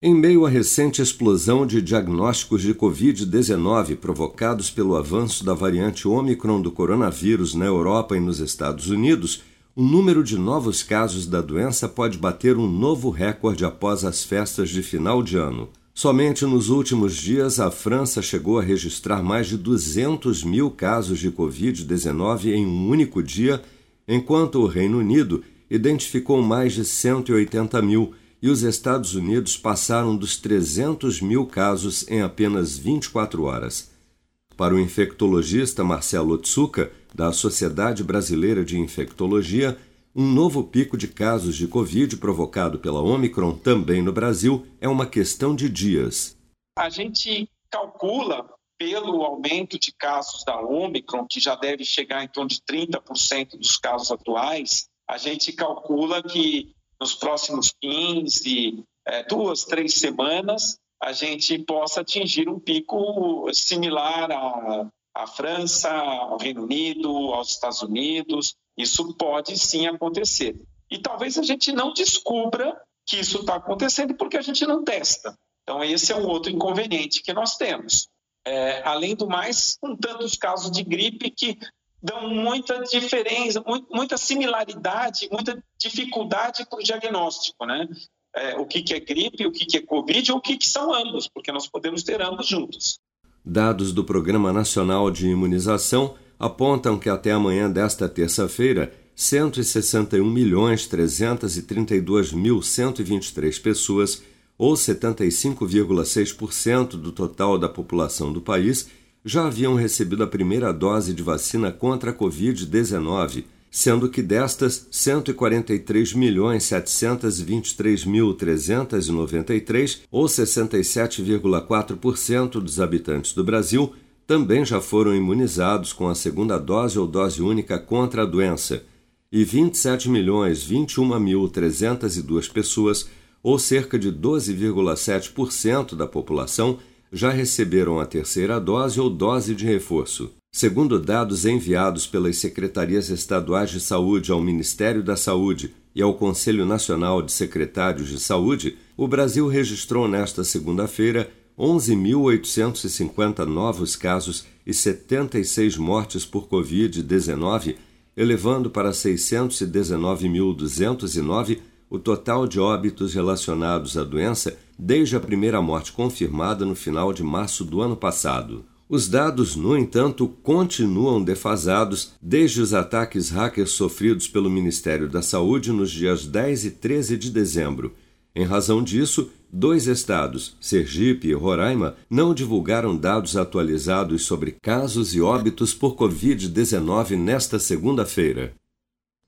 Em meio à recente explosão de diagnósticos de Covid-19 provocados pelo avanço da variante Omicron do coronavírus na Europa e nos Estados Unidos, o número de novos casos da doença pode bater um novo recorde após as festas de final de ano. Somente nos últimos dias, a França chegou a registrar mais de 200 mil casos de Covid-19 em um único dia, enquanto o Reino Unido identificou mais de 180 mil e os Estados Unidos passaram dos 300 mil casos em apenas 24 horas. Para o infectologista Marcelo Otsuka, da Sociedade Brasileira de Infectologia, um novo pico de casos de Covid provocado pela Omicron também no Brasil é uma questão de dias. A gente calcula, pelo aumento de casos da Omicron, que já deve chegar em torno de 30% dos casos atuais, a gente calcula que nos próximos 15, é, duas, três semanas, a gente possa atingir um pico similar à, à França, ao Reino Unido, aos Estados Unidos. Isso pode sim acontecer. E talvez a gente não descubra que isso está acontecendo porque a gente não testa. Então, esse é um outro inconveniente que nós temos. É, além do mais, com tantos casos de gripe que dão muita diferença, muita similaridade, muita dificuldade para o diagnóstico, né? É, o que, que é gripe, o que, que é Covid ou o que, que são ambos, porque nós podemos ter ambos juntos. Dados do Programa Nacional de Imunização apontam que até amanhã desta terça-feira, 161.332.123 pessoas, ou 75,6% do total da população do país, já haviam recebido a primeira dose de vacina contra a Covid-19, sendo que destas, 143.723.393, ou 67,4% dos habitantes do Brasil, também já foram imunizados com a segunda dose ou dose única contra a doença, e 27.021.302 pessoas, ou cerca de 12,7% da população, já receberam a terceira dose ou dose de reforço. Segundo dados enviados pelas secretarias estaduais de saúde ao Ministério da Saúde e ao Conselho Nacional de Secretários de Saúde, o Brasil registrou nesta segunda-feira 11.850 novos casos e 76 mortes por Covid-19, elevando para 619.209 o total de óbitos relacionados à doença desde a primeira morte confirmada no final de março do ano passado. Os dados, no entanto, continuam defasados desde os ataques hackers sofridos pelo Ministério da Saúde nos dias 10 e 13 de dezembro. Em razão disso, dois estados, Sergipe e Roraima, não divulgaram dados atualizados sobre casos e óbitos por Covid-19 nesta segunda-feira.